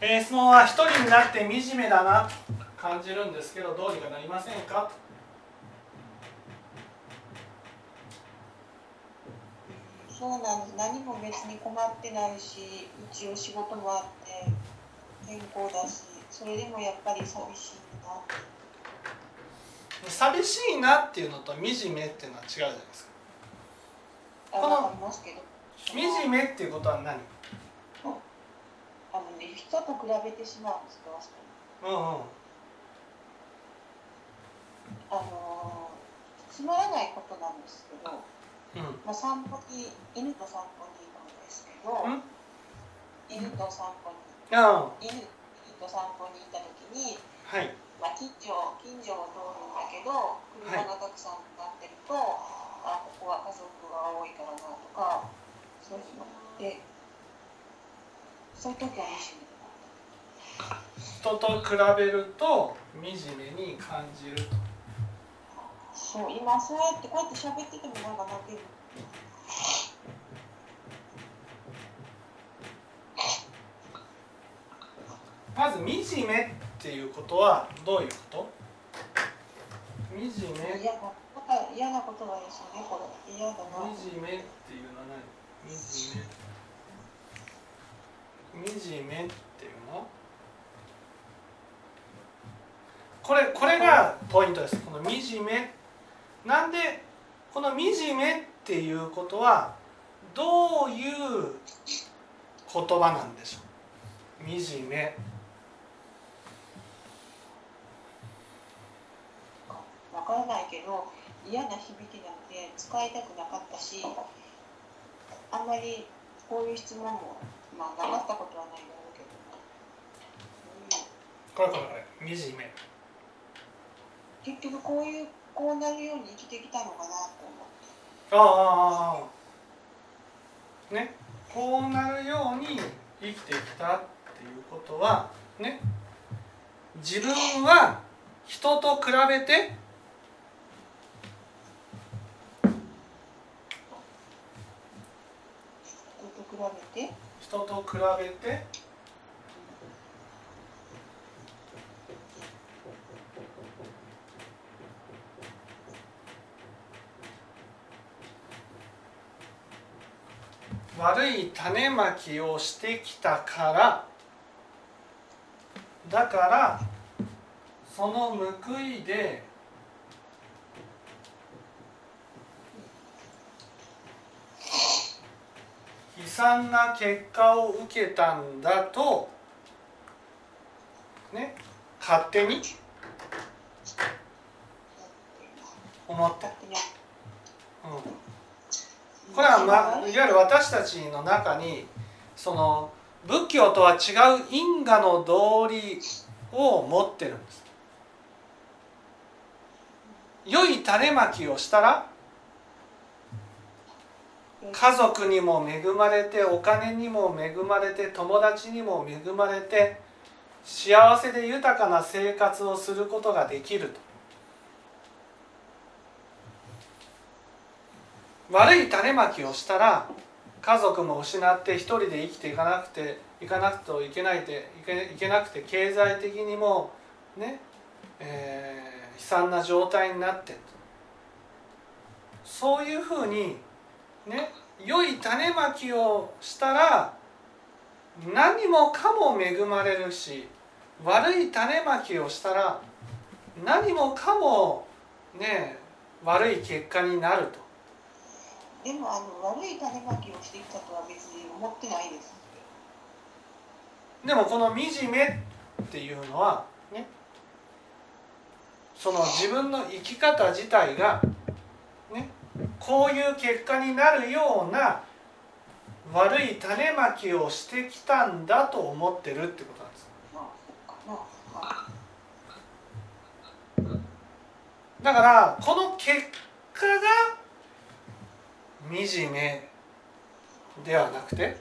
えー、質問は一人になって惨めだな。と感じるんですけどどうにかなりませんか？そうなんです。何も別に困ってないし一応仕事もあって健康だしそれでもやっぱり寂しいな。寂しいなっていうのと惨めっていうのは違うじゃないですか。あこのわかりますけど。惨めっていうことは何？人と比べてしまうんですどうしてもうんうん。あのーつまらないことなんですけど、うん。まあ、散歩に犬と散歩に行くんですけどうん。犬と散歩にあ犬犬と散歩に行った時に、はい。まあ、近所近所を通るんだけど車がたくさん立ってると、あここは家族が多いからなとかそういうの。でそういう時は惨めだな人と比べると惨めに感じる。とそう今そうやってこうやって喋っててもなんか泣ける。まず惨めっていうことはどういうこと？惨め。嫌なこと嫌なことがですよねこれ。嫌だな。惨めっていうのは何？惨め惨めっていうの？これこれがポイントです。この惨めなんでこの惨めっていうことはどういう言葉なんでしょう？惨めわからないけど嫌な響きなので使いたくなかったしあんまりこういう質問もまあなかったことはないだろうけど、これこれこれ惨め、結局こういうこうなるように生きてきたのかなと思ってああああああねこうなるように生きてきたっていうことはね自分は人と比べて人と比べて悪い種まきをしてきたからだからその報いで悲惨な結果を受けたんだとね勝手に？思って、うん、これは、ま、いわゆる私たちの中にその仏教とは違う因果の道理を持ってるんです。良い種まきをしたら家族にも恵まれてお金にも恵まれて友達にも恵まれて幸せで豊かな生活をすることができると。悪い種まきをしたら家族も失って一人で生きていかなくていかなくていけないでいけいけなくて経済的にもね、えー悲惨な状態になって。そういうふうにね良い種まきをしたら何もかも恵まれるし悪い種まきをしたら何もかもね悪い結果になると。でもあの悪い種まきをしてきたとは別に思ってないです。でもこの惨めっていうのはねその自分の生き方自体がねこういう結果になるような悪い種まきをしてきたんだと思ってるってことなんです。だからこの結果が惨めではなくて、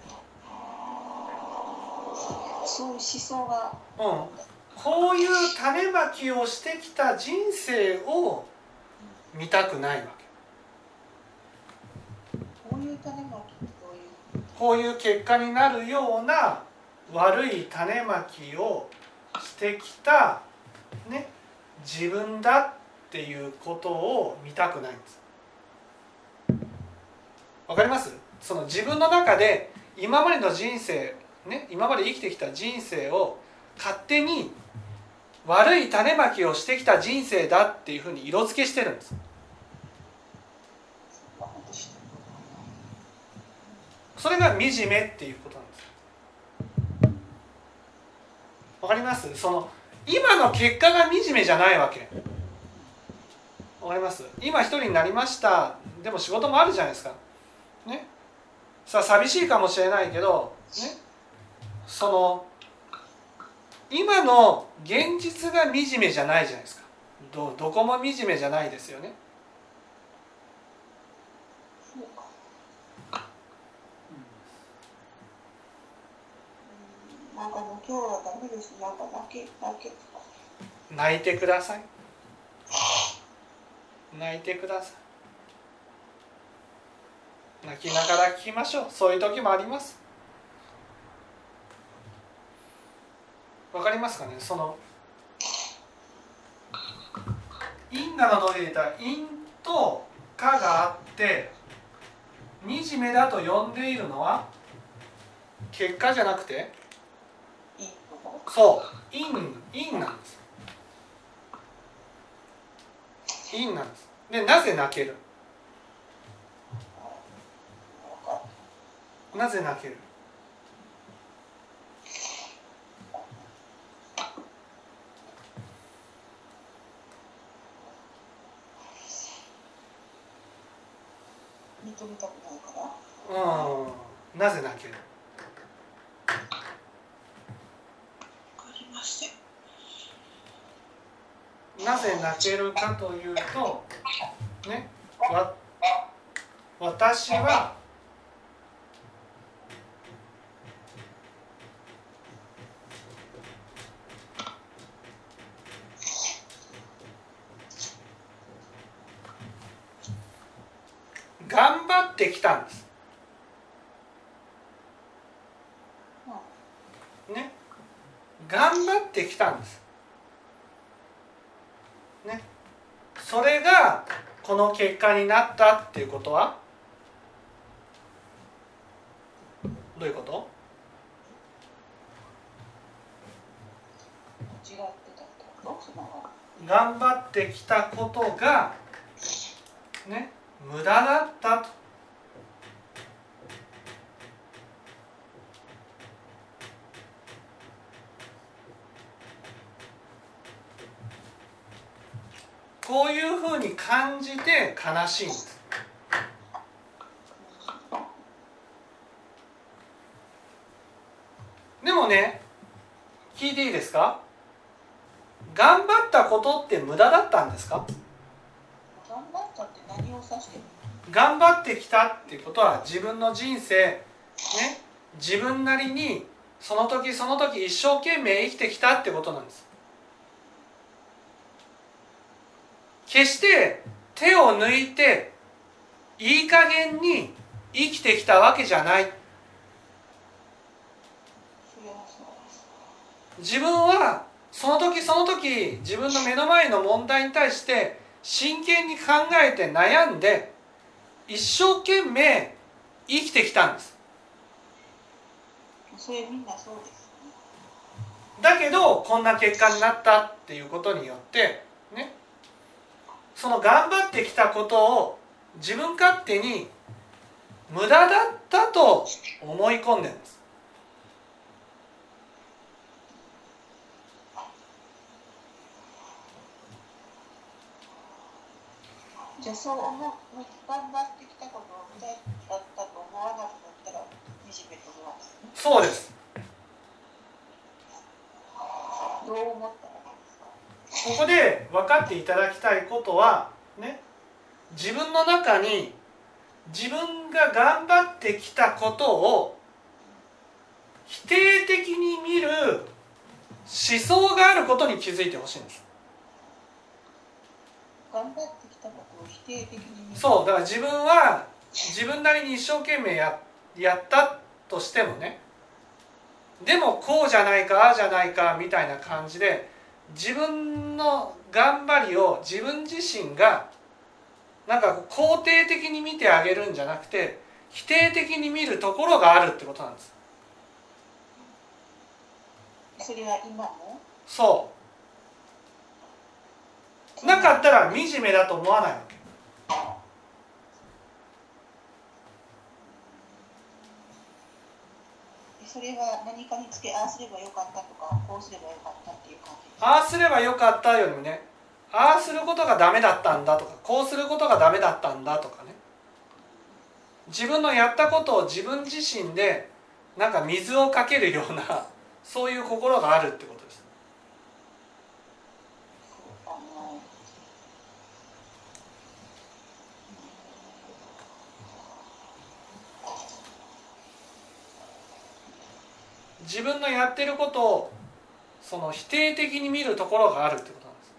そういう思想が。うん、こういう種まきをしてきた人生を見たくないわけこういう結果になるような悪い種まきをしてきた、ね、自分だっていうことを見たくないんです。わかります？その自分の中で今までの人生、ね、今まで生きてきた人生を勝手に悪い種まきをしてきた人生だっていうふうに色付けしてるんです。それが惨めっていうことなんです。わかります？その今の結果が惨めじゃないわけ。わかります？今一人になりました。でも仕事もあるじゃないですか。ね？さあ寂しいかもしれないけどね？その今の現実が惨めじゃないじゃないですか。どどこも惨めじゃないですよね。なんかもう今日はダメです。なんか泣け泣け泣いてください。泣いてください。泣きながら聞きましょう。そういう時もあります。わかりますかね？その因果の土で言ったら因と果があって惨めだと呼んでいるのは結果じゃなくて？そう。因因なんです。因なんです。でなぜ泣ける？なぜ泣ける？認めたくないから？うん。なぜ泣けるわかりません。なぜ泣けるかというとねわ私は頑張ってきたんです。ね。頑張ってきたんですねそれがこの結果になったっていうことは？どういうこと？頑張ってきたことがね無駄だったとこういうふうに感じて悲しいんです。でもね聞いていいですか？頑張ったことって無駄だったんですか？頑張ったって何を指してる頑張ってきたっていうことは自分の人生ね自分なりにその時その時一生懸命生きてきたってことなんです決して手を抜いていい加減に生きてきたわけじゃない。自分はその時その時自分の目の前の問題に対して真剣に考えて悩んで一生懸命生きてきたんですそれみんなそうです。だけどこんな結果になったっていうことによってねその頑張ってきたことを自分勝手に無駄だったと思い込んでるんです。じゃあそう思う頑張ってきたことを無駄だったと思わなくなったら惨めと思わない？そうです。どう思った？ここで分かっていただきたいことはね自分の中に自分が頑張ってきたことを否定的に見る思想があることに気づいてほしいんです。頑張ってきたことを否定的にそうだから自分は自分なりに一生懸命ややったとしてもねでもこうじゃないかああじゃないかみたいな感じで自分の頑張りを自分自身がなんか肯定的に見てあげるんじゃなくて否定的に見るところがあるってことなんです。それは今も？そう。なかったら惨めだと思わないわけそれは何かにつけああすればよかったとかこうすればよかったっていう感じああすればよかったよりもねああすることがダメだったんだとかこうすることがダメだったんだとかね。自分のやったことを自分自身でなんか水をかけるようなそういう心があるってことですあの自分のやってることをその否定的に見るところがあるってことなんです。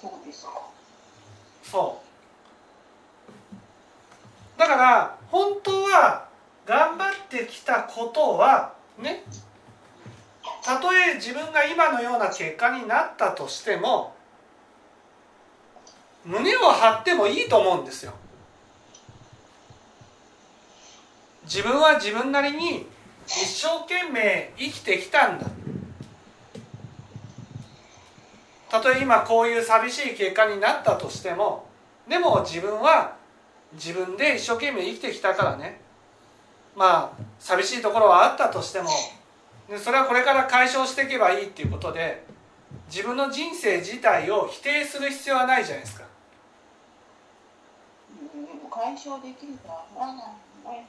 そう。ですかそうだから本当は頑張ってきたことはねたとえ自分が今のような結果になったとしても胸を張ってもいいと思うんですよ。自分は自分なりに一生懸命生きてきたんだ。たとえ今こういう寂しい結果になったとしてもでも自分は自分で一生懸命生きてきたからね。まあ寂しいところはあったとしてもでそれはこれから解消していけばいいっていうことで自分の人生自体を否定する必要はないじゃないですか。うん解消できるとは思わない。思えない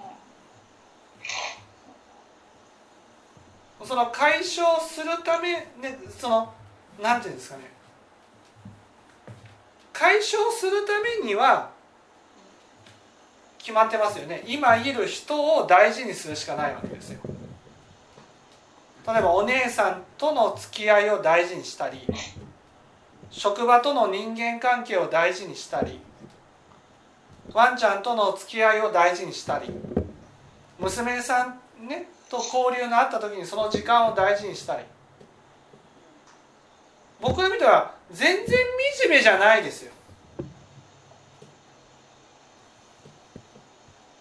その解消するためねそのなんていうんですかね。解消するためには決まってますよね。今いる人を大事にするしかないわけですよ例えばお姉さんとの付き合いを大事にしたり職場との人間関係を大事にしたりワンちゃんとの付き合いを大事にしたり娘さんねと交流のあった時にその時間を大事にしたり。僕の見ては全然惨めじゃないですよ。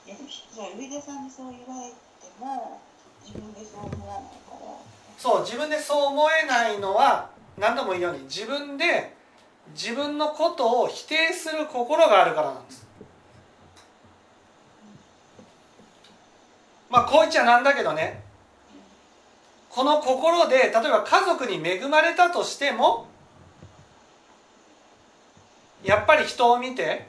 じゃあ上田さんにそう言われても自分でそう思わない。そう自分でそう思えないのは何度も言うように自分で自分のことを否定する心があるからなんです。まあこう言っちゃなんだけどね。この心で例えば家族に恵まれたとしてもやっぱり人を見て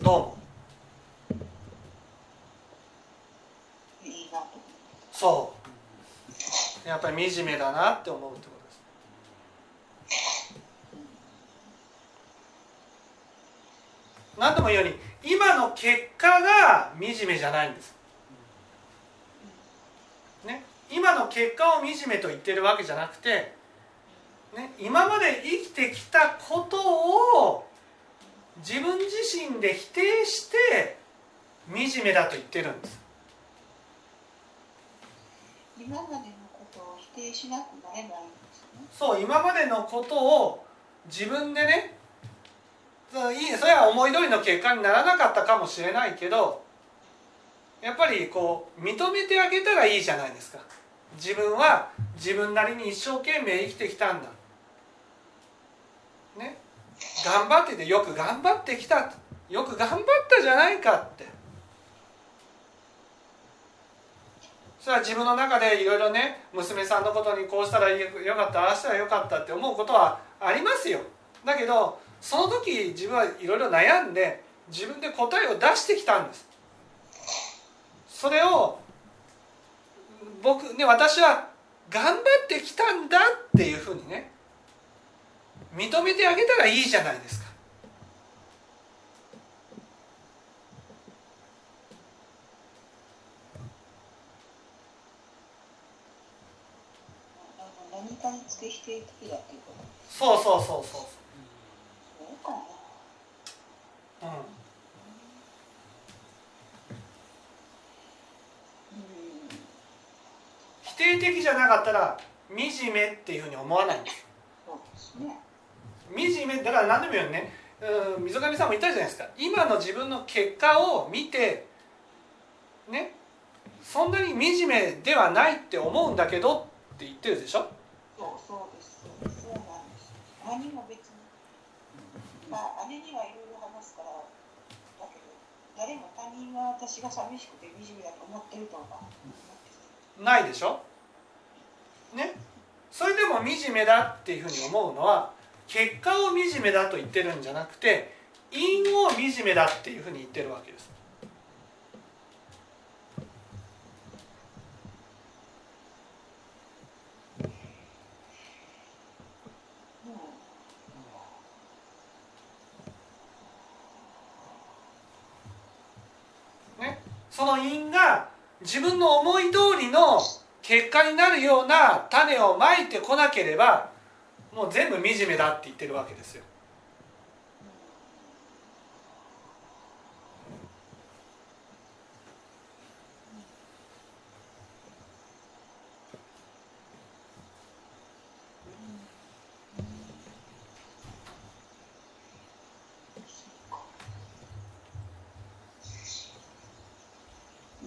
どう思ういいなとそう。やっぱり惨めだなって思うってことです。何度も言うように今の結果が惨めじゃないんです、ね、今の結果を惨めと言ってるわけじゃなくて、ね、今まで生きてきたことを自分自身で否定して惨めだと言ってるんです。今までのことを否定しなくそう今までのことを自分でねそういいそれは思い通りの結果にならなかったかもしれないけどやっぱりこう認めてあげたらいいじゃないですか。自分は自分なりに一生懸命生きてきたんだ。ね。頑張っててよく頑張ってきた。よく頑張ったじゃないかって。それは自分の中でいろいろね娘さんのことにこうしたらよかったああしたらよかったって思うことはありますよ。だけどその時自分はいろいろ悩んで自分で答えを出してきたんです。それを僕ね私は頑張ってきたんだっていうふうにね認めてあげたらいいじゃないですか。かにつけ否定的だっていうことそうそうそう。そうそうかなうん。うん否定的じゃなかったら惨めっていうふうに思わないんですそうですね惨めだから何でも言うよね。うん溝上さんも言ったじゃないですか。今の自分の結果を見てねそんなに惨めではないって思うんだけどって言ってるでしょそうそうですそうですそうなん何も別に。まあ姉にはいろいろ話すからだけど誰も他人は私が寂しくて惨めだと思ってるとはないでしょ？ね？それでも惨めだっていうふうに思うのは結果を惨めだと言ってるんじゃなくて因を惨めだっていうふうに言ってるわけですうんその因が自分の思い通りの結果になるような種をまいてこなければもう全部惨めだって言ってるわけですよ。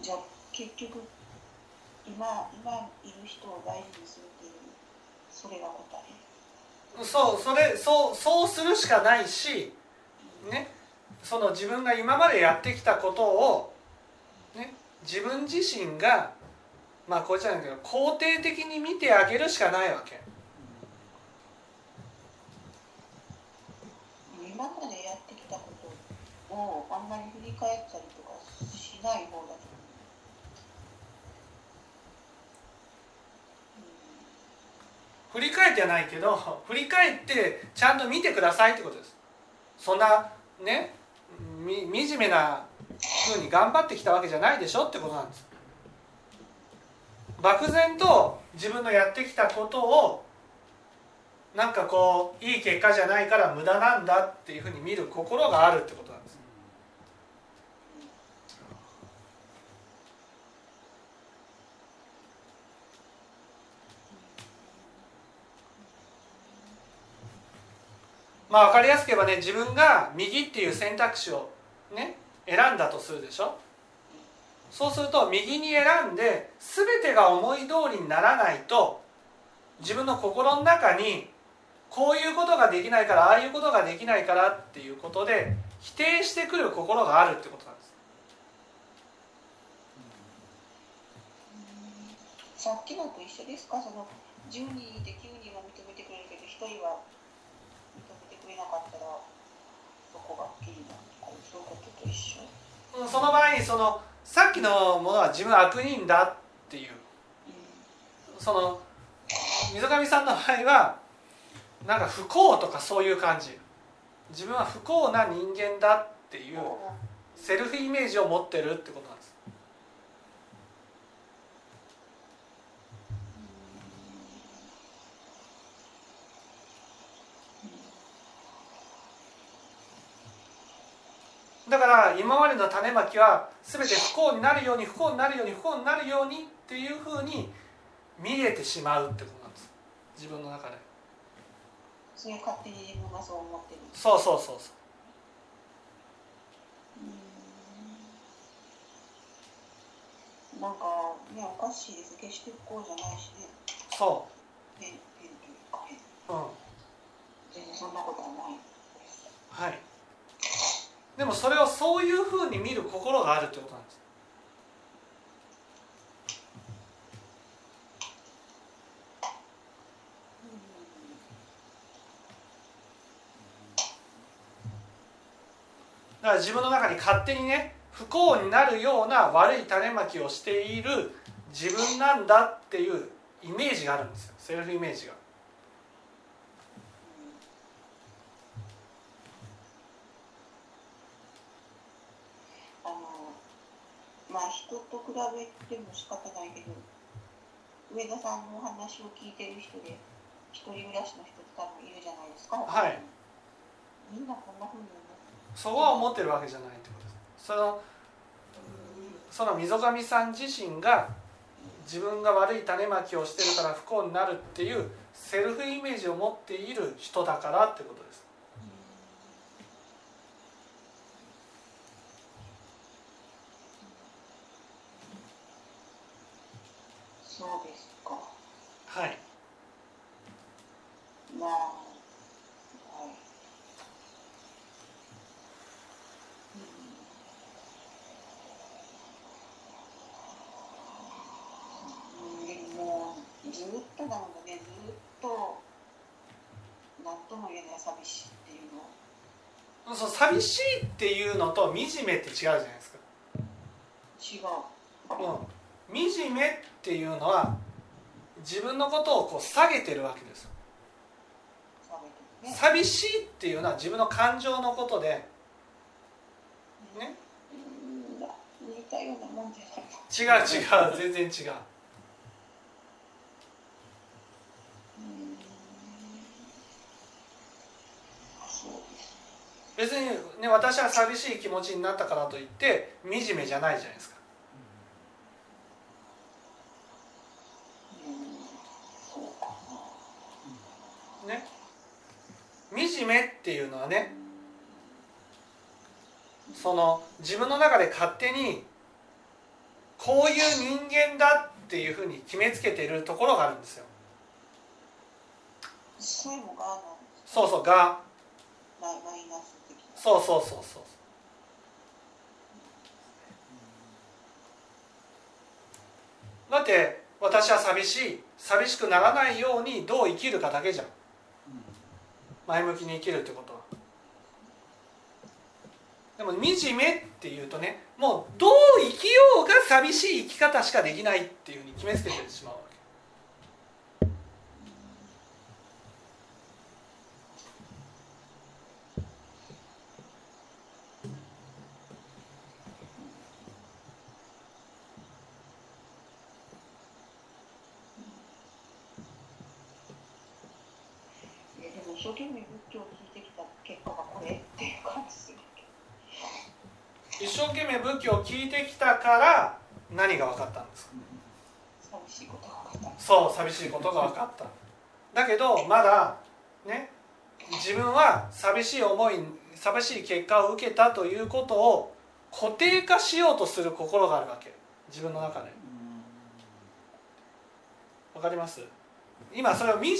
じゃあ結局今今いる人を大事にするっていうそれが答え。そうそれそうそうするしかないしねその自分が今までやってきたことをね自分自身がまあこうじゃないけど肯定的に見てあげるしかないわけ。今までやってきたことをあんまり振り返ったりとかしない方だと振り返ってはないけど振り返ってちゃんと見てくださいってことです。そんなね惨めな風に頑張ってきたわけじゃないでしょってことなんです。漠然と自分のやってきたことをなんかこういい結果じゃないから無駄なんだっていうふうに見る心があるってことなんですまあ分かりやすく言えばね自分が右っていう選択肢をね選んだとするでしょ？そうすると右に選んで全てが思い通りにならないと自分の心の中にこういうことができないからああいうことができないからっていうことで否定してくる心があるってことなんです。さっきのと一緒ですか？その10人いて9人は認めてくれるけど1人はなかったらそこがっきりなとかそういうことと一緒？うんその場合にそのさっきのものは自分は悪人だっていう。その溝上さんの場合はなんか不幸とかそういう感じ。自分は不幸な人間だっていうセルフイメージを持ってるってことなんですだから今までの種まきは全て不幸になるように不幸になるように不幸になるようにっていうふうに見えてしまうってことなんです。自分の中で。それ勝手に自分がそう思ってるそうそう。そうそうなんかねおかしいです決して不幸じゃないしね。そ変変というか変ううん。全然そんなことはないはいでもそれをそういうふうに見る心があるってことなんです。だから自分の中に勝手にね不幸になるような悪い種まきをしている自分なんだっていうイメージがあるんですよ。セルフイメージがあのまあ人と比べても仕方ないけど上田さんのお話を聞いてる人で一人暮らしの人って多分いるじゃないですか。はいみんなこんな風に思ってそこは思ってるわけじゃないってことですそのその溝上さん自身が自分が悪い種まきをしてるから不幸になるっていうセルフイメージを持っている人だからってことですそうですか。はい。でもずっとなのでね、ずっと何とも言えない寂しいっていうの。そう寂しいっていうのと惨めって違うじゃないですか、違う。うん、惨めっていうのは自分のことをこう下げてるわけです寂しいね。寂しいっていうのは自分の感情のことで。ね？違う違う全然違う。別にね私は寂しい気持ちになったからといって惨めじゃないじゃないですかうん、そうかな。ね。惨めっていうのはねその自分の中で勝手にこういう人間だっていうふうに決めつけているところがあるんですよ。そうそうが。そうそうそうそう。だって私は寂しい。寂しくならないようにどう生きるかだけじゃん前向きに生きるってこと。でも惨めっていうとねもうどう生きようが寂しい生き方しかできないっていうふうに決めつけてしまう。一生懸命仏教を聞いてきた結果がこれっていう感じするけ一生懸命仏教を聞いてきたから何が分かったんですか？ど寂しいことが分かった。そう寂しいことが分かった。だけどまだね自分は寂しい思い寂しい結果を受けたということを固定化しようとする心があるわけ自分の中で。わかります？今それを惨めっ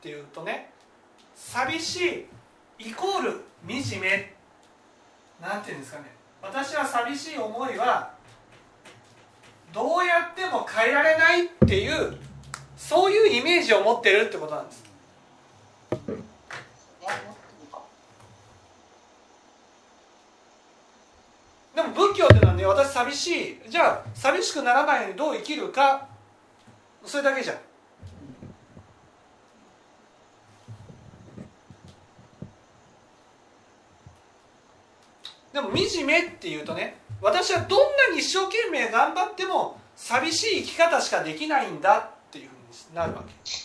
ていうとね寂しいイコール惨め。なんていうんですかね。私は寂しい思いはどうやっても変えられないっていうそういうイメージを持ってるってことなんです。でも仏教っていうのはね私寂しい。じゃあ寂しくならないようにどう生きるか。それだけじゃん。惨めっていうとね私はどんなに一生懸命頑張っても寂しい生き方しかできないんだっていうふうになるわけ。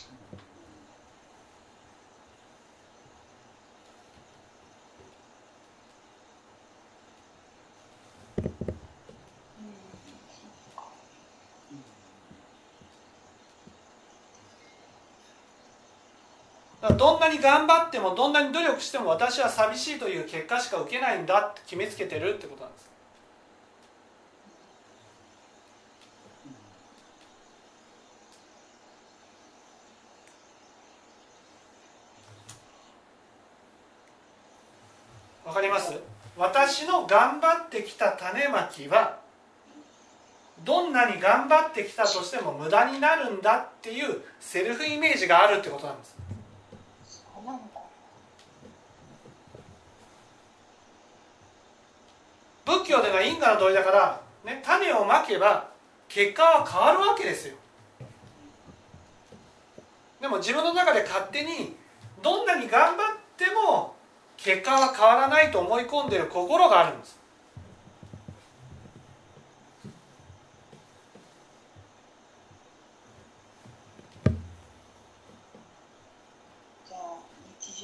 どんなに頑張ってもどんなに努力しても私は寂しいという結果しか受けないんだって決めつけてるってことなんです。わかります？私の頑張ってきた種まきはどんなに頑張ってきたとしても無駄になるんだっていうセルフイメージがあるってことなんです。なんだ仏教では因果の同意だから、ね、種をまけば結果は変わるわけですよ。でも自分の中で勝手にどんなに頑張っても結果は変わらないと思い込んでる心があるんです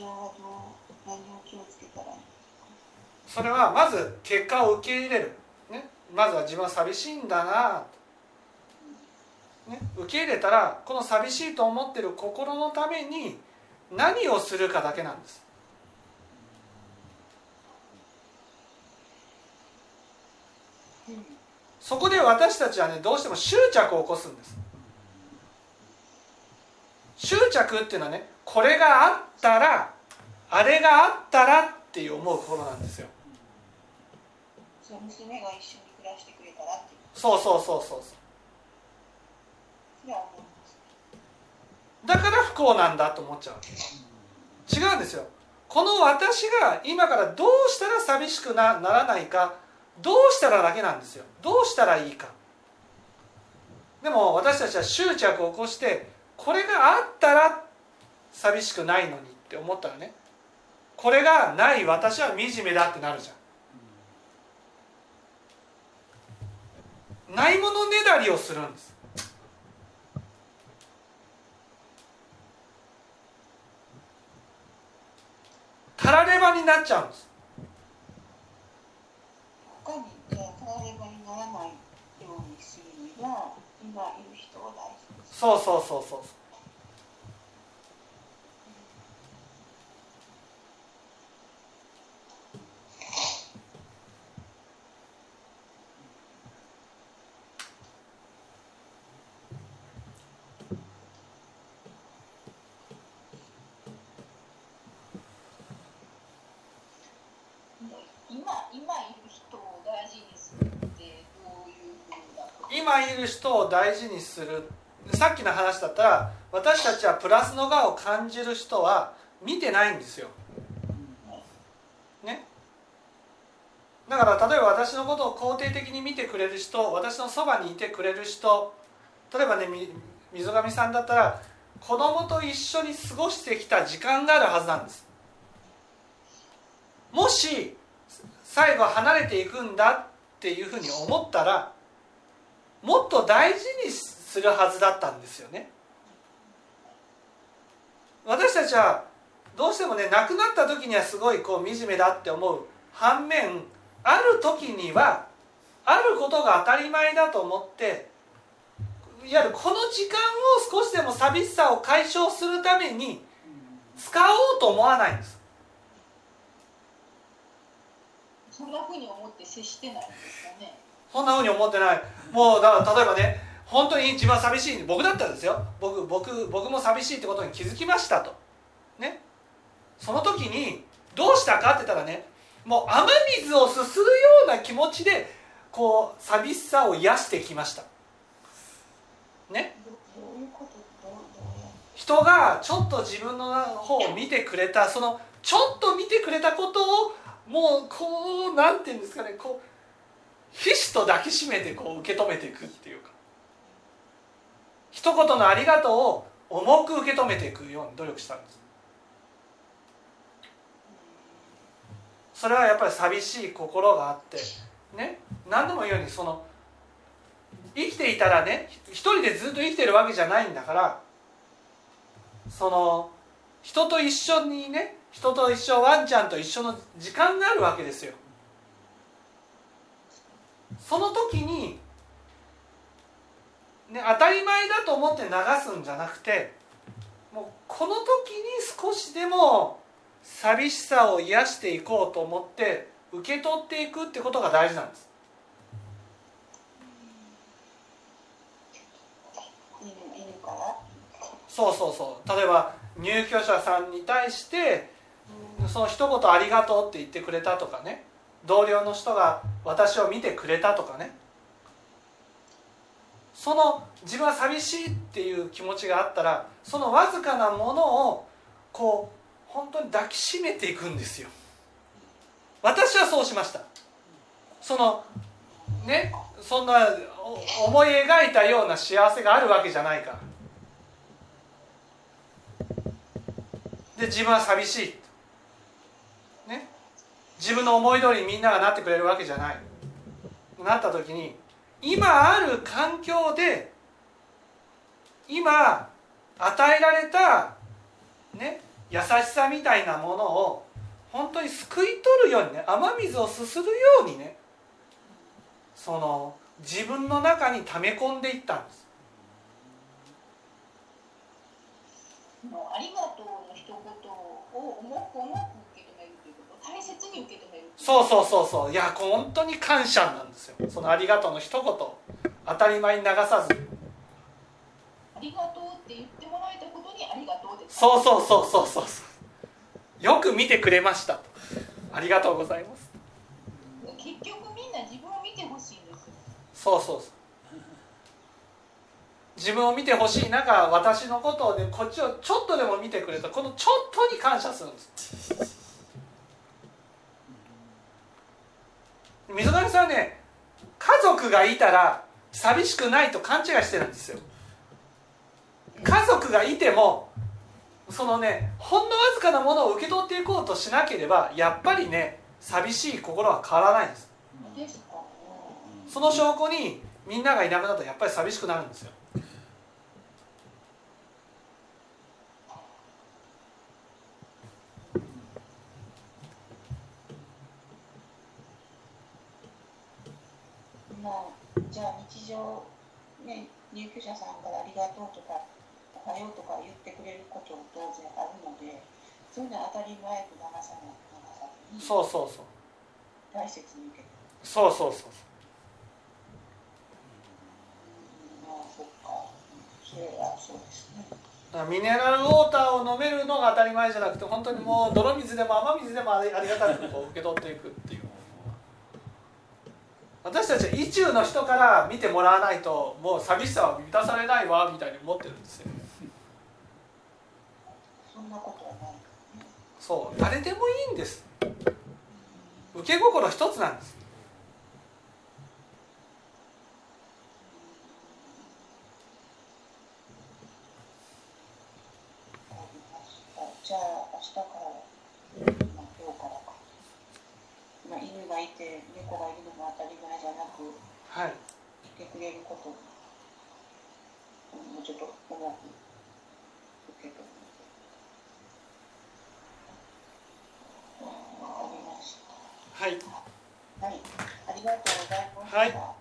はどう何を気をつけたらいいそれはまず結果を受け入れる、ね、まずは自分は寂しいんだな、ね、受け入れたらこの寂しいと思ってる心のために何をするかだけなんです。そこで私たちはねどうしても執着を起こすんです。執着っていうのはねこれがあったらあれがあったらっていう思う心なんですよ。そう娘が一緒に暮らしてくれたらってそう。そうそうそうそう。だから不幸なんだと思っちゃう違うんですよ。この私が今からどうしたら寂しくなならないかどうしたらだけなんですよ。どうしたらいいか。でも私たちは執着を起こしてこれがあったら寂しくないのにって思ったらねこれがない私は惨めだってなるじゃん。ないものねだりをするんです。たらればになっちゃうんです。他にじゃあたらればにならないようにするには今いる人を大事にすそうそうそうそうる今今いる人を大事にするってどういうふうだと今いる人を大事にするさっきの話だったら私たちはプラスの側を感じる人は見てないんですよ。ね？だから例えば私のことを肯定的に見てくれる人私のそばにいてくれる人例えばねみ溝上さんだったら子供と一緒に過ごしてきた時間があるはずなんです。もし最後離れていくんだっていうふうに思ったらもっと大事にするはずだったんですよね。私たちはどうしてもね亡くなった時にはすごいこう惨めだって思う反面ある時にはあることが当たり前だと思っていわゆるこの時間を少しでも寂しさを解消するために使おうと思わないんです。そんなふうに思って接してないんですかね。そんなふうに思ってない。もうだから例えばね本当に自分は寂しい僕だったらですよ。僕僕僕も寂しいってことに気づきましたと。ね。その時にどうしたかって言ったらねもう雨水をすするような気持ちでこう寂しさを癒してきました。ね。人がちょっと自分の方を見てくれたそのちょっと見てくれたことをもうこうなんていうんですかねこうひしと抱きしめてこう受け止めていくっていうか。一言の「ありがとう」を重く受け止めていくように努力したんです。それはやっぱり寂しい心があってね何でも言うようにその生きていたらね一人でずっと生きてるわけじゃないんだからその人と一緒にね人と一緒ワンちゃんと一緒の時間があるわけですよ。その時に、ね、当たり前だと思って流すんじゃなくてもうこの時に少しでも寂しさを癒していこうと思って受け取っていくってことが大事なんです。そうそうそう。例えば入居者さんに対してその一言「ありがとう」って言ってくれたとかね同僚の人が私を見てくれたとかねその自分は寂しいっていう気持ちがあったらそのわずかなものをこう本当に抱きしめていくんですよ。私はそうしました。そのねそんな思い描いたような幸せがあるわけじゃないから。で自分は寂しい。自分の思い通りにみんながなってくれるわけじゃない。なった時に今ある環境で今与えられたね優しさみたいなものを本当にすくい取るようにね雨水をすするようにねその自分の中に溜め込んでいったんです。もうありがとうの一言を重く重く受け止めるということ大切に受け止めるそうそうそうそう。いや本当に感謝なんですよ。そのありがとうの一言。当たり前に流さず。ありがとうって言ってもらえたことにありがとうです。そうそうそうそうそうそう。よく見てくれましたと。ありがとうございます。結局みんな自分を見てほしいんですよ。そうそうそう。自分を見てほしい中私のことをねこっちをちょっとでも見てくれた。このちょっとに感謝するんです溝上さんね家族がいたら寂しくないと勘違いしてるんですよ。家族がいてもそのねほんのわずかなものを受け取っていこうとしなければやっぱりね寂しい心は変わらないんです。その証拠にみんながいなくなるとやっぱり寂しくなるんですよまあじゃあ日常ね入居者さんからありがとうとかおはようとか言ってくれること当然あるのでそういうのは当たり前と流さない流さずにそうそうそう。大切に受けて。そうそうそう。まあそっか。それはそうですね。ミネラルウォーターを飲めるのが当たり前じゃなくて本当にもう泥水でも雨水でもありがたくこう受け取っていくっていう私たちは意中の人から見てもらわないともう寂しさは満たされないわみたいに思ってるんですよ。そんなことはない。そう。誰でもいいんです。受け心一つなんです。じゃあ明日から、まあ、今日からか、まあ、犬がいて猫がいるのも当たり前じゃなくはい。来てくれることもうちょっと重く受け止めて。わかりましはい。たはい。ありがとうございました、はい